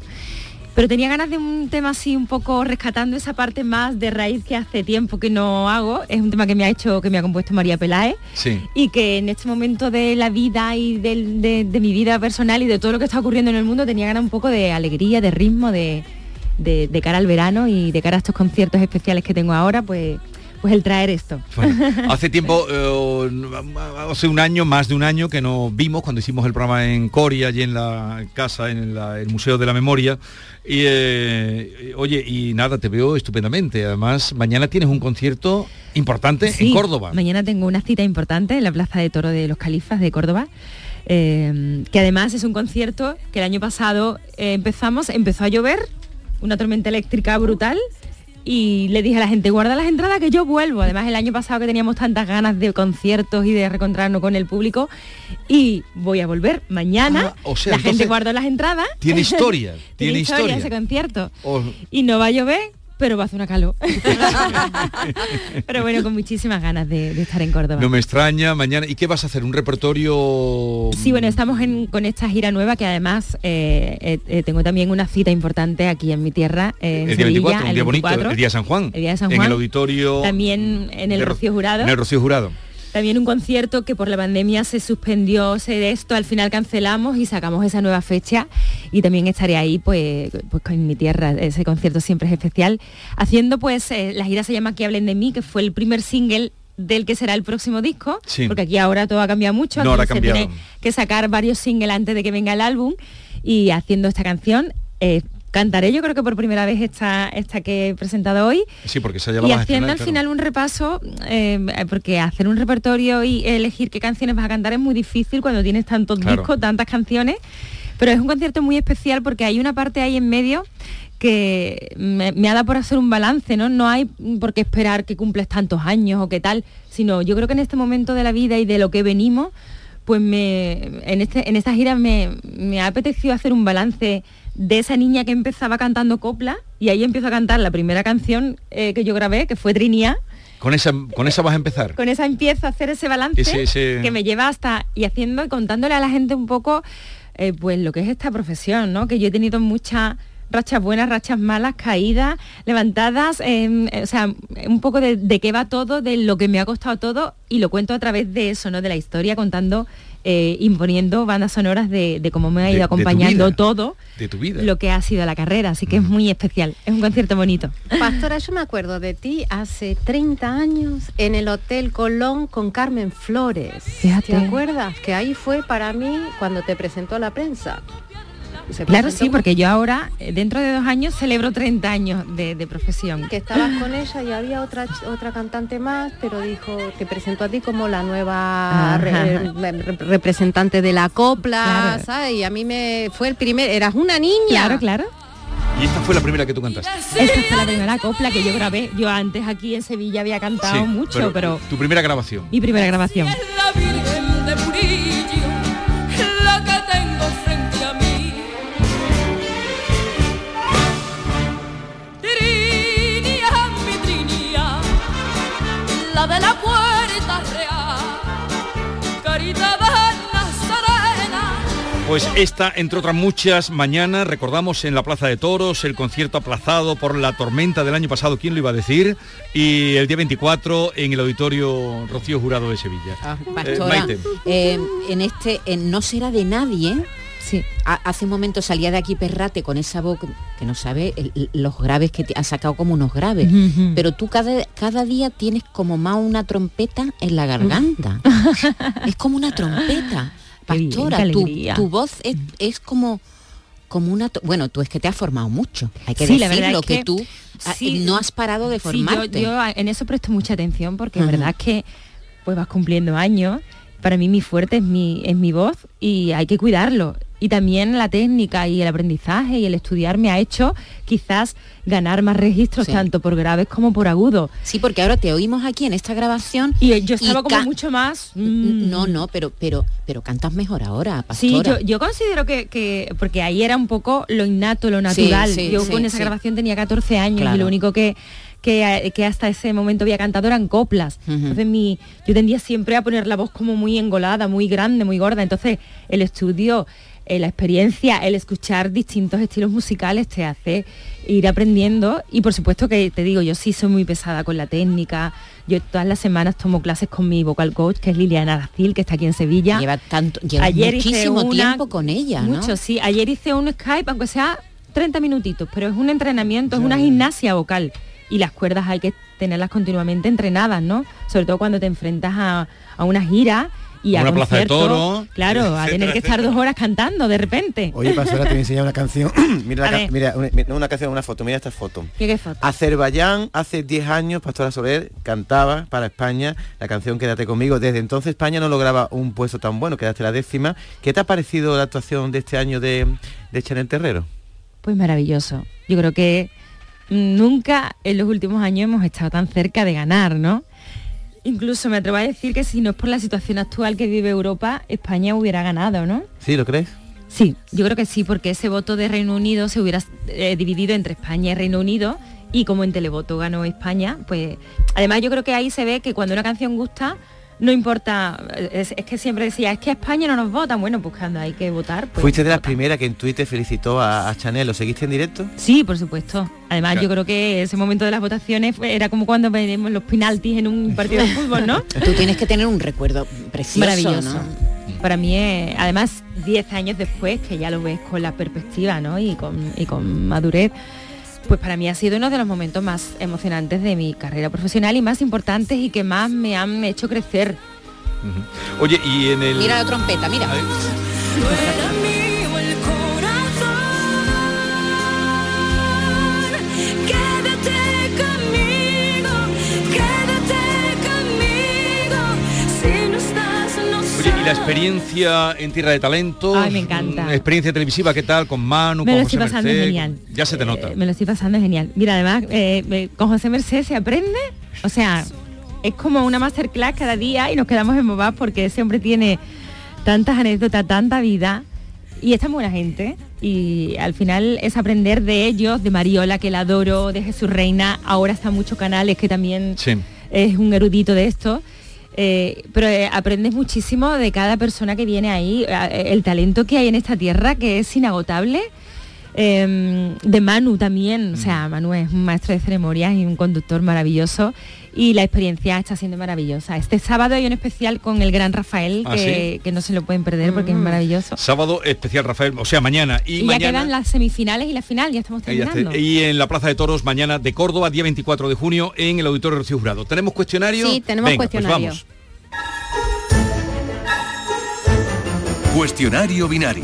Pero tenía ganas de un tema así un poco rescatando esa parte más de raíz que hace tiempo que no hago. Es un tema que me ha hecho, que me ha compuesto María Peláez Sí. y que en este momento de la vida y del- de, de mi vida personal y de todo lo que está ocurriendo en el mundo tenía ganas un poco de alegría, de ritmo, de, de- de cara al verano y de cara a estos conciertos especiales que tengo ahora, pues, pues el traer esto. Hace tiempo, eh, hace un año, más de un año que nos vimos cuando hicimos el programa en Coria, allí en la casa, en la- el Museo de la Memoria. Y eh, oye, y nada, te veo estupendamente. Además, mañana tienes un concierto importante en Córdoba. Mañana tengo una cita importante en la Plaza de Toro de los Califas de Córdoba. eh, que además es un concierto que el año pasado empezamos, empezó a llover, una tormenta eléctrica brutal y le dije a la gente, guarda las entradas que yo vuelvo. Además el año pasado que teníamos tantas ganas de conciertos y de reencontrarnos con el público y voy a volver mañana. Ah, o sea, la gente guardó las entradas. tiene historia, tiene historia. ese concierto. Y no va a llover, pero va a hacer una calor. pero bueno, con muchísimas ganas de, de estar en Córdoba. no me extraña, mañana. ¿Y qué vas a hacer? ¿Un repertorio? Sí, bueno, estamos en- con esta gira nueva que además eh, eh, eh, tengo también una cita importante aquí en mi tierra, eh, en el día Sevilla, 24, un día bonito, 24, el día de San Juan. el día de San En Juan. el auditorio. También en el de Ro- Rocío Jurado. En el Rocío Jurado. También un concierto que por la pandemia se suspendió, se de esto, al final cancelamos y sacamos esa nueva fecha y también estaré ahí pues, pues con mi tierra, ese concierto siempre es especial, haciendo pues, eh, la gira se llama Que hablen de mí, que fue el primer single del que será el próximo disco, Sí. porque aquí ahora todo ha cambiado mucho, No, ahora se cambiado. tiene que sacar varios singles antes de que venga el álbum y haciendo esta canción. eh, cantaré yo creo que por primera vez esta, esta que he presentado hoy Sí, porque esa ya la y vas a haciendo estrenar, al claro. final un repaso, eh, porque hacer un repertorio y elegir qué canciones vas a cantar es muy difícil cuando tienes tantos Claro. discos, tantas canciones, pero es un concierto muy especial porque hay una parte ahí en medio que me, me ha dado por hacer un balance, ¿no? No hay por qué esperar que cumples tantos años o qué tal, sino yo creo que en este momento de la vida y de lo que venimos, pues me, en, este, en esta gira me, me ha apetecido hacer un balance de esa niña que empezaba cantando copla y ahí empiezo a cantar la primera canción eh, que yo grabé, que fue Trinidad, Con esa, con esa vas a empezar. con esa empiezo a hacer ese balance Ese- ese- que me lleva hasta y haciendo y contándole a la gente un poco eh, pues lo que es esta profesión, ¿no? Que yo he tenido muchas rachas buenas, rachas malas, caídas, levantadas, em, eh, o sea, un poco de, de qué va todo, de lo que me ha costado todo y lo cuento a través de eso, ¿no? De la historia, contando, eh, imponiendo bandas sonoras de, de cómo me ha ido de acompañando vida. todo De tu vida. lo que ha sido la carrera, así que es muy especial, es un concierto bonito. Pastora, yo me acuerdo de ti hace 30 años en el Hotel Colón con Carmen Flores. Fíjate. ¿Te acuerdas? Que ahí fue para mí cuando te presentó la prensa. Se Claro, sí, porque yo ahora, eh, dentro de dos años, celebro 30 años de, de profesión. que estabas con ella y había otra otra cantante más, pero dijo, te presentó a ti como la nueva Ajá. re- re- representante de la copla, Claro. ¿sabes? Y a mí me fue el primer, eras una niña. Claro, claro. Y esta fue la primera que tú cantaste. Esta fue la primera copla que yo grabé. Yo antes aquí en Sevilla había cantado Sí, mucho, pero, Tu primera grabación. mi primera grabación. La de la puerta real. Pues esta, entre otras muchas, mañana recordamos en la Plaza de Toros el concierto aplazado por la tormenta del año pasado, ¿quién lo iba a decir? Y el día 24 en el Auditorio Rocío Jurado de Sevilla. Eh, Pastora, Maite. eh, en este en No será de nadie. Sí. hace un momento salía de aquí Perrate con esa voz que no sabe el- los graves que te ha sacado como unos graves. Pero tú cada, cada día tienes como más una trompeta en la garganta. es como una trompeta. Bien, Pastora, tu, tu voz es, es como como una bueno tú es que te has formado mucho hay que Sí, decirlo es que, que tú ah, sí, no has parado de Sí, yo, formarte yo en eso presto mucha atención porque es verdad que pues vas cumpliendo años. Para mí mi fuerte es mi, es mi voz y hay que cuidarlo. Y también la técnica y el aprendizaje y el estudiar me ha hecho quizás ganar más registros Sí. tanto por graves como por agudos. Sí, porque ahora te oímos aquí en esta grabación. Y yo estaba como mucho más. No, no, pero, pero, pero cantas mejor ahora, Sí, pastora. yo, yo considero que, que- porque ahí era un poco lo innato, lo natural. sí, yo sí, con esa sí. grabación tenía 14 años y lo único que, que, que hasta ese momento había cantado eran coplas. Entonces mi, yo tendía siempre a poner la voz como muy engolada, muy grande, muy gorda. Entonces el estudio, eh, la experiencia, el escuchar distintos estilos musicales te hace ir aprendiendo y por supuesto que te digo, yo sí soy muy pesada con la técnica. Yo todas las semanas tomo clases con mi vocal coach, que es Liliana Aracil, que está aquí en Sevilla. Lleva tanto, lleva hice muchísimo una- tiempo con ella, ¿no? Mucho, sí. Ayer hice un Skype, aunque sea 30 minutitos, pero es un entrenamiento, es una gimnasia vocal. Y las cuerdas hay que tenerlas continuamente entrenadas, ¿no? Sobre todo cuando te enfrentas a, a una gira y A a una plaza de toros, Claro, a tener etcétera, que estar dos horas cantando de repente. Oye, Pastora, te voy a enseñar una canción. mira, ca- mira, una, canción, una foto. Mira esta foto. ¿Qué, qué foto? Azerbaiyán, hace 10 años, Pastora Soler cantaba para España la canción Quédate conmigo. Desde entonces España no lograba un puesto tan bueno, quedaste la décima. ¿Qué te ha parecido la actuación de este año de, de Chanel Terrero? Pues maravilloso. Yo creo que nunca en los últimos años hemos estado tan cerca de ganar, ¿no? Incluso me atrevo a decir que si no es por la situación actual que vive Europa, España hubiera ganado, ¿no? ¿Sí, lo crees? Sí, yo creo que sí, porque ese voto de Reino Unido se hubiera eh, dividido entre España y Reino Unido y como en televoto ganó España, pues además yo creo que ahí se ve que cuando una canción gusta, no importa, es, es que siempre decía, es que a España no nos votan, bueno, pues cuando hay que votar, pues Fuiste de las primeras que en Twitter felicitó a, a Chanel. ¿Lo seguiste en directo? Sí, por supuesto. Además, Claro. yo creo que ese momento de las votaciones fue- era como cuando veremos los penaltis en un partido de fútbol, ¿no? Tú tienes que tener un recuerdo precioso, Maravilloso. ¿no? Para mí, es- además, 10 años después, que ya lo ves con la perspectiva, ¿no? Y con, y con madurez, pues para mí ha sido uno de los momentos más emocionantes de mi carrera profesional y más importantes y que más me han hecho crecer. Oye, y en el... Mira la trompeta, mira. y la experiencia en Tierra de Talentos. Ay, me encanta. mm, Experiencia televisiva, ¿qué tal? Con Manu, Me con lo José estoy pasando Merced, genial. Ya se te nota. Eh, me lo estoy pasando genial. Mira, además, eh, con José Merced se aprende, o sea, es como una masterclass cada día y nos quedamos embobados porque ese hombre tiene tantas anécdotas, tanta vida y es tan buena gente. Y al final es aprender de ellos, de Mariola, que la adoro, de Jesús Reina, ahora están muchos canales que también Sí. es un erudito de esto. Eh, pero eh, aprendes muchísimo de cada persona que viene ahí, eh, el talento que hay en esta tierra que es inagotable. Eh, de Manu también, o sea, Manu es un maestro de ceremonias y un conductor maravilloso y la experiencia está siendo maravillosa. Este sábado hay un especial con el gran Rafael ¿Ah, que, sí? que no se lo pueden perder porque es maravilloso. Sábado especial Rafael, o sea, mañana y, Y, ya mañana quedan las semifinales y la final, ya estamos ya terminando. Y en la Plaza de Toros mañana de Córdoba, día 24 de junio, en el Auditorio Rocío Jurado. ¿Tenemos cuestionario? Sí, tenemos Venga, pues cuestionario. vamos. Cuestionario binario.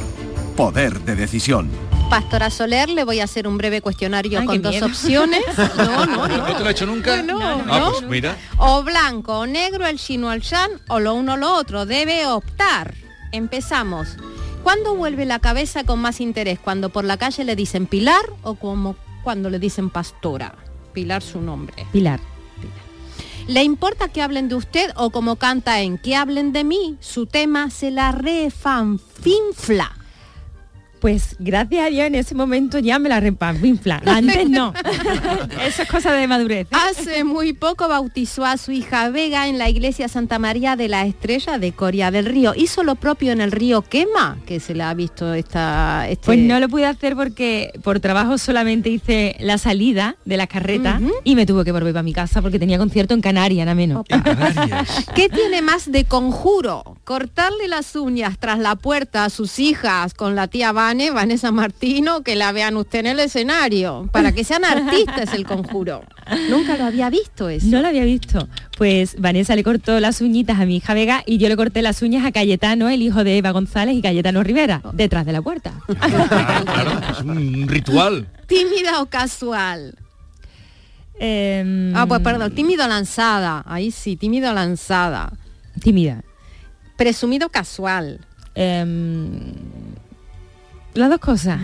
Poder de decisión. Pastora Soler, le voy a hacer un breve cuestionario Ay, con dos miedo. opciones. No, no, no. ¿No te lo ha hecho nunca? No, Ah, no. pues mira. O blanco o negro, el chino al shan, o lo uno o lo otro. Debe optar. Empezamos. ¿Cuándo vuelve la cabeza con más interés? ¿Cuando por la calle le dicen Pilar o como cuando le dicen Pastora? Pilar su nombre. Pilar. ¿Le importa que hablen de usted o como canta en que hablen de mí? Su tema se la refanfinfla. Pues gracias a Dios en ese momento ya me la repanfla. Antes no. Eso es cosa de madurez. Hace muy poco bautizó a su hija Vega en la iglesia Santa María de la Estrella de Coria del Río. Hizo lo propio en el río Quema, que se le ha visto esta... Este... Pues no lo pude hacer porque por trabajo solamente hice la salida de la carreta y me tuve que volver para mi casa porque tenía concierto en Canarias, nada menos. ¿Qué tiene más de conjuro? Cortarle las uñas tras la puerta a sus hijas con la tía Vane, Vanessa Martino, que la vean usted en el escenario. Para que sean artistas el conjuro. Nunca lo había visto eso. No lo había visto. Pues Vanessa le cortó las uñitas a mi hija Vega y yo le corté las uñas a Cayetano, el hijo de Eva González y Cayetano Rivera, detrás de la puerta. Claro, es un ritual. ¿Tímida o casual? Em, Ah, pues perdón, tímido lanzada. Ahí sí, tímido lanzada. Tímida. Presumido casual. Em, las dos cosas.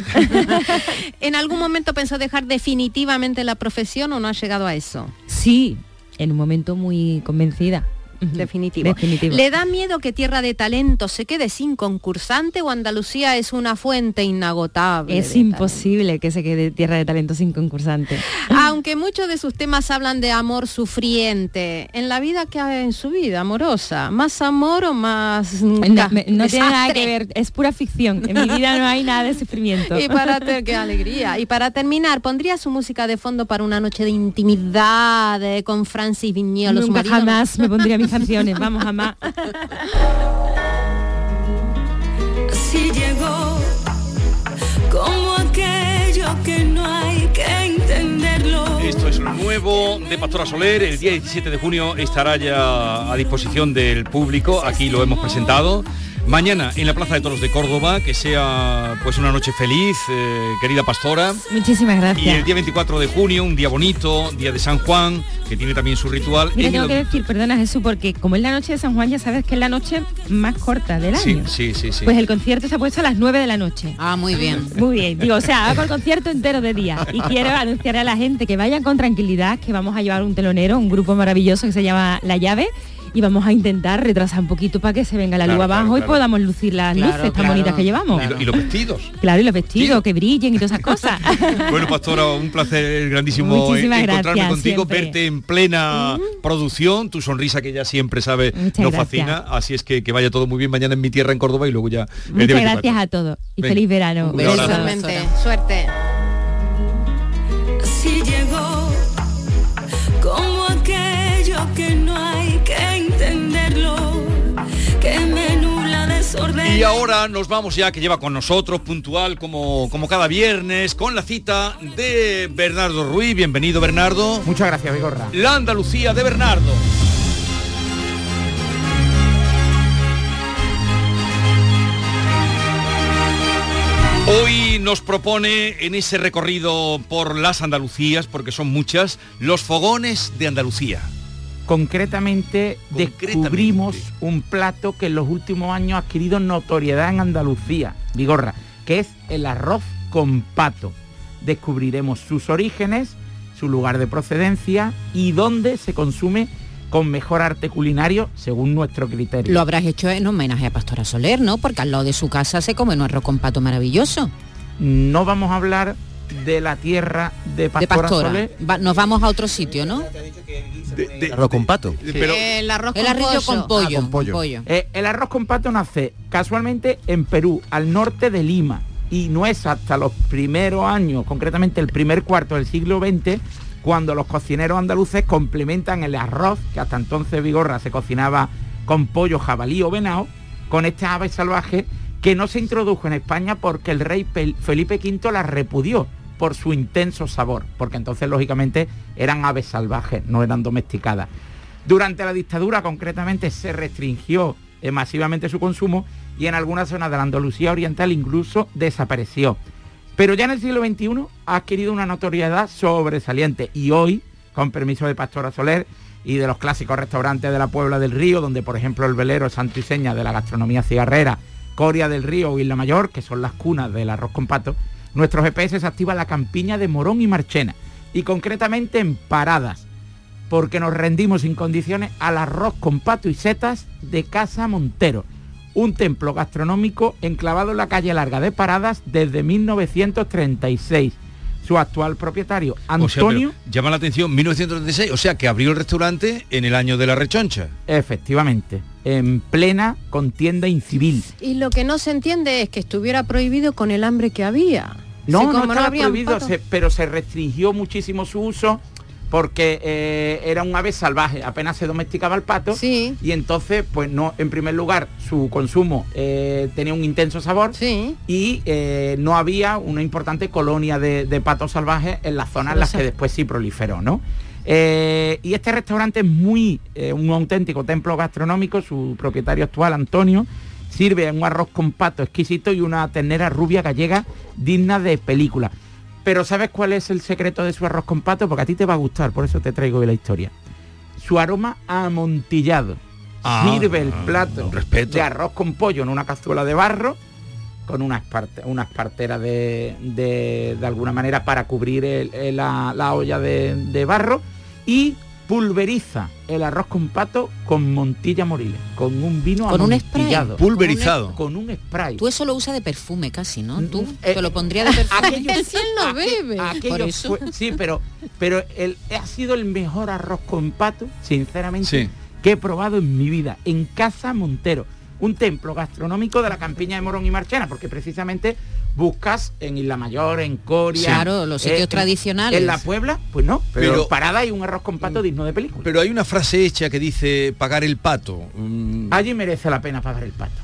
¿En algún momento pensó dejar definitivamente la profesión o no ha llegado a eso? Sí, en un momento muy convencida. Definitivo. Definitivo. ¿Le da miedo que Tierra de Talento se quede sin concursante o Andalucía es una fuente inagotable? Es imposible que se quede Tierra de Talento sin concursante. Aunque muchos de sus temas hablan de amor sufriente, en la vida que hay en su vida amorosa, ¿más amor o más No, no tiene nada que ver, es pura ficción. En mi vida no hay nada de sufrimiento. Y para qué alegría. Y para terminar, pondría su música de fondo para una noche de intimidad eh, con Francis Viñolo, Nunca jamás me pondría mis canciones, vamos, jamás. Si llegó como aquello que no hay que entenderlo. Esto es lo nuevo de Pastora Soler. El día 17 de junio estará ya a disposición del público. Aquí lo hemos presentado. Mañana en la Plaza de Toros de Córdoba, que sea pues una noche feliz, eh, querida pastora. Muchísimas Y el gracias. día 24 de junio, un día bonito, día de San Juan, que tiene también su ritual. Mira, en tengo el- que decir, perdona Jesús, porque como es la noche de San Juan, ya sabes que es la noche más corta del Sí, año. sí, sí, sí. Pues el concierto se ha puesto a las 9 de la noche. Ah, muy bien. Muy bien, digo, o sea, hago el concierto entero de día y quiero anunciar a la gente que vayan con tranquilidad, que vamos a llevar un telonero, un grupo maravilloso que se llama La Llave y vamos a intentar retrasar un poquito para que se venga la luz Claro, abajo claro, y podamos lucir las Claro, luces tan claro. bonitas que llevamos. Y, lo- y los vestidos. Claro, y los vestidos, que brillen y todas esas cosas. Bueno, Pastora, un placer grandísimo Muchísimas encontrarme gracias, contigo, siempre. verte en plena producción, tu sonrisa que ya siempre sabe Muchas nos gracias. fascina, así es que, que vaya todo muy bien mañana en mi tierra en Córdoba y luego ya Muchas día 24. gracias a todos y feliz verano. Suerte. Y ahora nos vamos ya, que lleva con nosotros, puntual como, como cada viernes, con la cita de Bernardo Ruiz. Bienvenido, Bernardo. Muchas gracias, Vigorra. La Andalucía de Bernardo. Hoy nos propone en ese recorrido por las Andalucías, porque son muchas, los fogones de Andalucía. Concretamente, descubrimos un plato que en los últimos años ha adquirido notoriedad en Andalucía, Vigorra, que es el arroz con pato. Descubriremos sus orígenes, su lugar de procedencia y dónde se consume con mejor arte culinario según nuestro criterio. Lo habrás hecho en homenaje a Pastora Soler, ¿no? Porque al lado de su casa se come un arroz con pato maravilloso. No vamos a hablar de la tierra de De Pastora. Soler. Va- nos vamos a otro sitio, ¿no? Arroz con pato. el arroz El con arroz con pollo. pollo. Ah, con pollo. pollo. Eh, el arroz con pato nace casualmente en Perú, al norte de Lima, y no es hasta los primeros años, concretamente el primer cuarto del siglo XX, cuando los cocineros andaluces complementan el arroz, que hasta entonces Vigorra se cocinaba con pollo, jabalí o venado, con esta ave salvaje que no se introdujo en España porque el rey Felipe V la repudió por su intenso sabor, porque entonces lógicamente eran aves salvajes, no eran domesticadas. Durante la dictadura concretamente se restringió masivamente su consumo y en algunas zonas de la Andalucía Oriental incluso desapareció. Pero ya en el siglo XXI ha adquirido una notoriedad sobresaliente y hoy, con permiso de Pastora Soler y de los clásicos restaurantes de la Puebla del Río, donde por ejemplo el velero santo y de la gastronomía cigarrera, Coria del Río o Isla Mayor, que son las cunas del arroz con pato, nuestro GPS se activa la campiña de Morón y Marchena, y concretamente en Paradas, porque nos rendimos sin condiciones al arroz con pato y setas de Casa Montero, un templo gastronómico enclavado en la calle larga de Paradas desde 1936. Su actual propietario, O sea, Antonio, llama la atención 1936, o sea que abrió el restaurante en el año de la rechoncha. efectivamente, en plena contienda incivil. Y lo que no se entiende es que estuviera prohibido con el hambre que había. No, no estaba prohibido, se- pero se restringió muchísimo su uso porque eh, era un ave salvaje, apenas se domesticaba el pato y entonces, pues no, en primer lugar, su consumo eh, tenía un intenso sabor y eh, no había una importante colonia de, de patos salvajes en las zonas en las que después sí proliferó, ¿no? Y este restaurante es muy un auténtico templo gastronómico, su propietario actual, Antonio, sirve un arroz con pato exquisito y una ternera rubia gallega digna de película. Pero ¿sabes cuál es el secreto de su arroz con pato? Porque a ti te va a gustar, por eso te traigo hoy la historia. Su aroma amontillado. Ah, Sirve el ah, plato respeto. de arroz con pollo en una cazuela de barro con unas parte- unas parteras de, de, de alguna manera para cubrir el- el- la, la olla de, de barro y pulveriza el arroz con pato con Montilla Moriles, con un vino Con un spray. Pulverizado. Con un spray. Tú eso lo usas de perfume casi, ¿no? Tú eh, te lo pondría de perfume. aquello- Si él no bebe. Aquello Por eso. fue- sí, pero, pero el, ha sido el mejor arroz con pato, sinceramente, Sí. que he probado en mi vida, en Casa Montero, un templo gastronómico de la campiña de Morón y Marchena, porque precisamente buscas en Isla Mayor, en Coria, eh, Claro, los sitios en- tradicionales. En la Puebla, pues no, pero, Pero- parada hay un arroz con pato digno de película. Pero hay una frase hecha que dice pagar el pato. Mm, Allí merece la pena pagar el pato.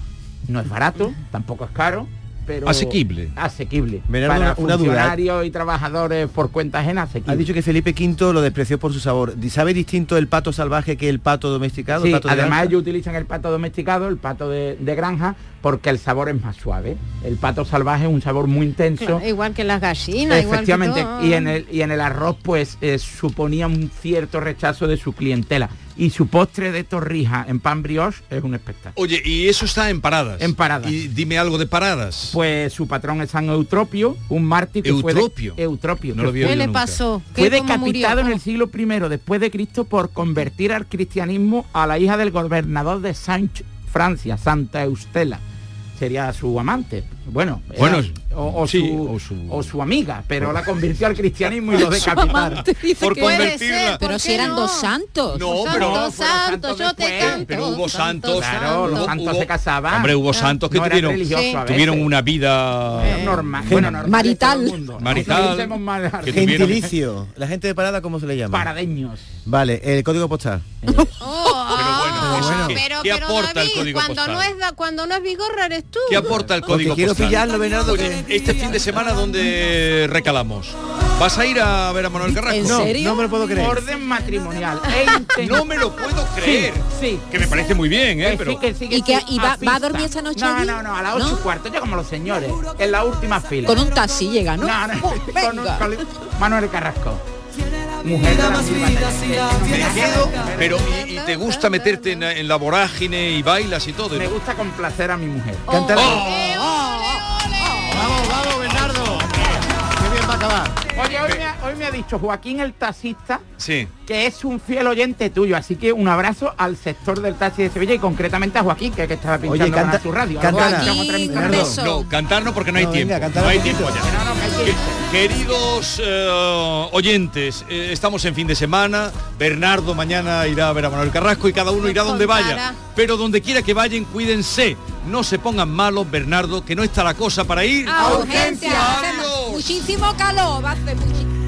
No es barato, tampoco es caro, pero Asequible. Asequible. Bernardo, Para una- una duda. funcionarios y trabajadores por cuenta ajena, asequible. Ha dicho que Felipe V lo despreció por su sabor. ¿Sabe distinto el pato salvaje que el pato domesticado? Sí, el pato de además ellos utilizan el pato domesticado, el pato de, de granja, porque el sabor es más suave. El pato salvaje es un sabor muy intenso. Claro, igual que las gallinas, igual que Efectivamente, todo. y en el y en el arroz pues eh, suponía un cierto rechazo de su clientela y su postre de torrija en pan brioche es un espectáculo. Oye, y eso está en paradas. En paradas. Y dime algo de paradas. Pues su patrón es San Eutropio, un mártir que fue de- Eutropio. Eutropio. No lo ¿Qué le nunca. pasó? Fue ¿Qué, cómo decapitado en el siglo I después de Cristo por convertir al cristianismo a la hija del gobernador de Saint Francia, Santa Eustela. Sería su amante. Bueno, era- Bueno, o, o sí, su, o su- o su amiga, pero la convirtió al cristianismo y lo decapitaron. Por Puede convertirla. ser, Pero ¿por si eran no? dos santos. No, pero- santo, santos yo te canto. pero hubo santos. Claro, los santos hubo- se casaban. Hombre, hubo santos que tuvieron, tuvieron una vida Eh, normal. Bueno, normal Marital. Marital. Gentilicio. La gente de parada, ¿cómo se le llama? Paradeños. Vale, el código postal. Pero bueno, eso qué- pero, ¿qué pero, aporta el David, código cuando postal? no es da- cuando no es Vigorra eres tú. ¿Qué aporta el Porque código quiero postal? pillarlo, Bernardo, Oye, que- este fin de semana donde recalamos. ¿Vas a ir a ver a Manuel Carrasco? ¿En No, serio? no me lo puedo creer. Orden matrimonial. No me lo puedo creer. Sí, sí. Que me parece muy bien, ¿eh? Que Pero sí, que sí, que ¿Y que- y va- va a dormir esta noche No, allí? no, no, a las ocho ¿No? y cuarto, ya como los señores, en la última fila. Con un taxi llega, ¿no? No, no, Oh, con un- venga. con Manuel Carrasco. Mujer de la me quedo, pero y, y te gusta meterte en, en la vorágine y bailas y todo. Me gusta complacer a mi mujer. Canta Eh, ole, ole, ole. Vamos, vamos, Bernardo. Qué bien va a acabar. Oye, hoy me, ha, hoy me ha dicho Joaquín el taxista Sí. Que es un fiel oyente tuyo, así que un abrazo al sector del taxi de Sevilla y concretamente a Joaquín, que, que estaba pinchando Oye, canta- a su radio. No, cantar no porque no hay No, tiempo. venga, no hay tiempo ya. No, no, que hay tiempo. Que- Queridos eh, oyentes, eh, estamos en fin de semana. Bernardo mañana irá a ver a Manuel Carrasco y cada uno irá donde vaya. Pero donde quiera que vayan, cuídense. No se pongan malos, Bernardo, que no está la cosa para ir. A urgencia. Muchísimo calor, va a hacer muchísimo